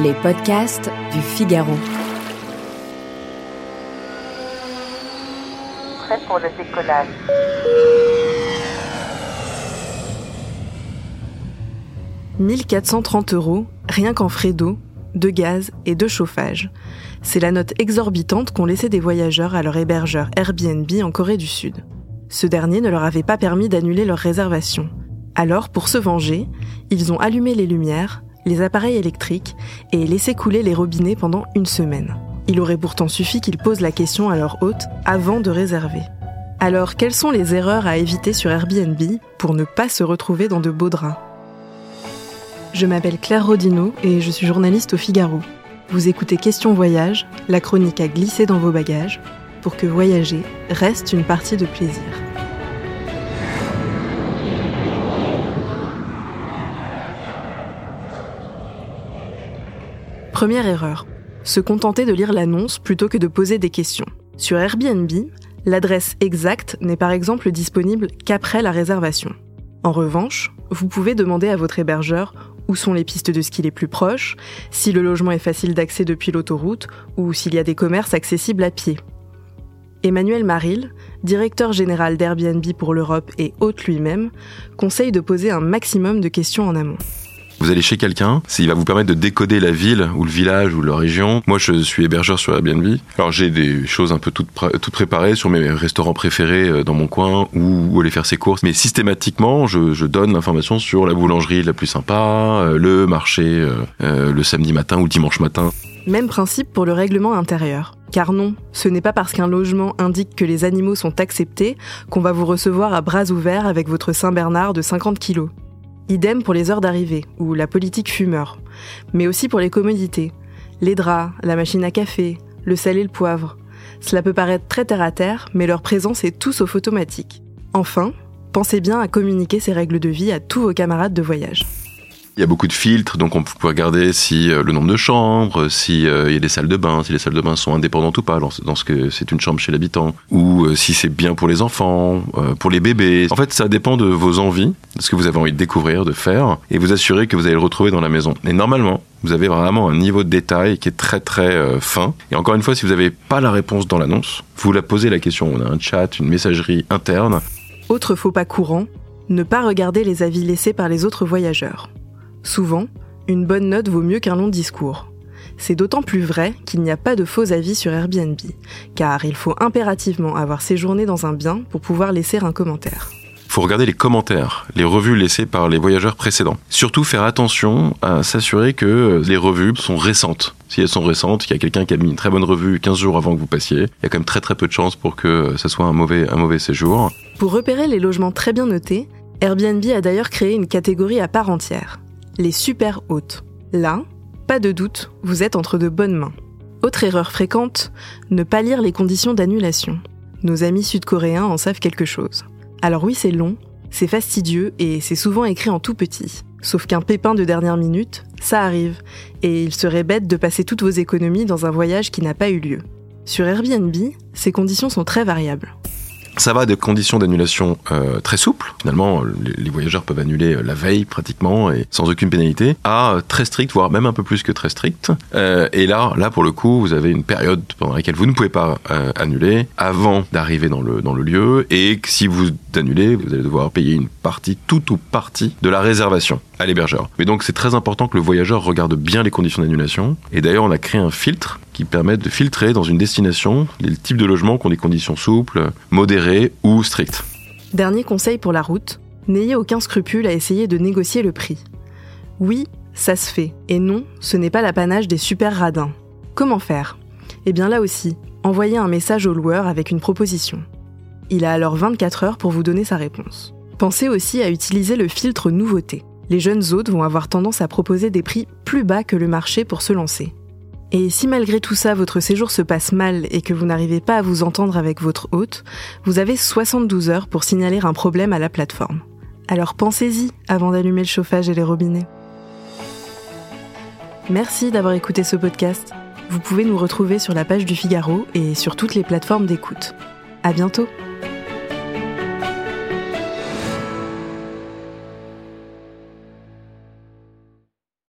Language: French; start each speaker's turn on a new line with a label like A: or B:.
A: Les podcasts du Figaro.
B: Prêt pour le décollage.
C: « 1430 euros, rien qu'en frais d'eau, de gaz et de chauffage. C'est la note exorbitante qu'ont laissé des voyageurs à leur hébergeur Airbnb en Corée du Sud. Ce dernier ne leur avait pas permis d'annuler leur réservation. Alors, pour se venger, ils ont allumé les lumières, les appareils électriques et laissé couler les robinets pendant une semaine. Il aurait pourtant suffi qu'ils posent la question à leur hôte avant de réserver. Alors, quelles sont les erreurs à éviter sur Airbnb pour ne pas se retrouver dans de beaux draps? Je m'appelle Claire Rodino et je suis journaliste au Figaro. Vous écoutez Question Voyage, la chronique à glisser dans vos bagages, pour que voyager reste une partie de plaisir. Première erreur, se contenter de lire l'annonce plutôt que de poser des questions. Sur Airbnb, l'adresse exacte n'est par exemple disponible qu'après la réservation. En revanche, vous pouvez demander à votre hébergeur où sont les pistes de ski les plus proches, si le logement est facile d'accès depuis l'autoroute ou s'il y a des commerces accessibles à pied. Emmanuel Maril, directeur général d'Airbnb pour l'Europe et hôte lui-même, conseille de poser un maximum de questions en amont.
D: Vous allez chez quelqu'un, il va vous permettre de décoder la ville ou le village ou la région. Moi, je suis hébergeur sur Airbnb. Alors, j'ai des choses un peu toutes, préparées sur mes restaurants préférés euh, dans mon coin ou aller faire ses courses. Mais systématiquement, je, donne l'information sur la boulangerie la plus sympa, euh, le marché euh, le samedi matin ou dimanche matin.
C: Même principe pour le règlement intérieur. Car non, ce n'est pas parce qu'un logement indique que les animaux sont acceptés qu'on va vous recevoir à bras ouverts avec votre Saint-Bernard de 50 kilos. Idem pour les heures d'arrivée, ou la politique fumeur, mais aussi pour les commodités. Les draps, la machine à café, le sel et le poivre. Cela peut paraître très terre à terre, mais leur présence est tout sauf automatique. Enfin, pensez bien à communiquer ces règles de vie à tous vos camarades de voyage.
D: Il y a beaucoup de filtres, donc on peut regarder si euh, le nombre de chambres, si euh, il y a des salles de bain, si les salles de bain sont indépendantes ou pas, dans ce que c'est une chambre chez l'habitant, ou euh, si c'est bien pour les enfants, pour les bébés. En fait, ça dépend de vos envies, de ce que vous avez envie de découvrir, de faire, et vous assurer que vous allez le retrouver dans la maison. Et normalement, vous avez vraiment un niveau de détail qui est très très fin. Et encore une fois, si vous n'avez pas la réponse dans l'annonce, vous la posez la question. On a un chat, une messagerie interne.
C: Autre faux pas courant, ne pas regarder les avis laissés par les autres voyageurs. Souvent, une bonne note vaut mieux qu'un long discours. C'est d'autant plus vrai qu'il n'y a pas de faux avis sur Airbnb, car il faut impérativement avoir séjourné dans un bien pour pouvoir laisser un commentaire.
D: Il faut regarder les commentaires, les revues laissées par les voyageurs précédents. Surtout faire attention à s'assurer que les revues sont récentes. Si elles sont récentes, qu'il y a quelqu'un qui a mis une très bonne revue 15 jours avant que vous passiez, il y a quand même très très peu de chances pour que ce soit un mauvais, un mauvais séjour.
C: Pour repérer les logements très bien notés, Airbnb a d'ailleurs créé une catégorie à part entière les super hôtes. Là, pas de doute, vous êtes entre de bonnes mains. Autre erreur fréquente, ne pas lire les conditions d'annulation. Nos amis sud-coréens en savent quelque chose. Alors oui, c'est long, c'est fastidieux et c'est souvent écrit en tout petit. Sauf qu'un pépin de dernière minute, ça arrive, et il serait bête de passer toutes vos économies dans un voyage qui n'a pas eu lieu. Sur Airbnb, ces conditions sont très variables.
D: Ça va de conditions d'annulation euh, très souples, finalement les, voyageurs peuvent annuler euh, la veille pratiquement et sans aucune pénalité, à euh, très strict, voire même un peu plus que très strict. Euh, et là, là pour le coup, vous avez une période pendant laquelle vous ne pouvez pas annuler avant d'arriver dans le, dans le lieu et si vous annulez, vous allez devoir payer une partie, toute ou partie de la réservation à l'hébergeur. Mais donc c'est très important que le voyageur regarde bien les conditions d'annulation. Et d'ailleurs, on a créé un filtre qui permet de filtrer dans une destination les types de logements qui ont des conditions souples, modérées ou strictes.
C: Dernier conseil pour la route, n'ayez aucun scrupule à essayer de négocier le prix. Oui, ça se fait, et non, ce n'est pas l'apanage des super radins. Comment faire? Eh bien là aussi, envoyez un message au loueur avec une proposition. Il a alors 24 heures pour vous donner sa réponse. Pensez aussi à utiliser le filtre nouveauté les jeunes hôtes vont avoir tendance à proposer des prix plus bas que le marché pour se lancer. Et si malgré tout ça votre séjour se passe mal et que vous n'arrivez pas à vous entendre avec votre hôte, vous avez 72 heures pour signaler un problème à la plateforme. Alors pensez-y avant d'allumer le chauffage et les robinets. Merci d'avoir écouté ce podcast. Vous pouvez nous retrouver sur la page du Figaro et sur toutes les plateformes d'écoute. À bientôt!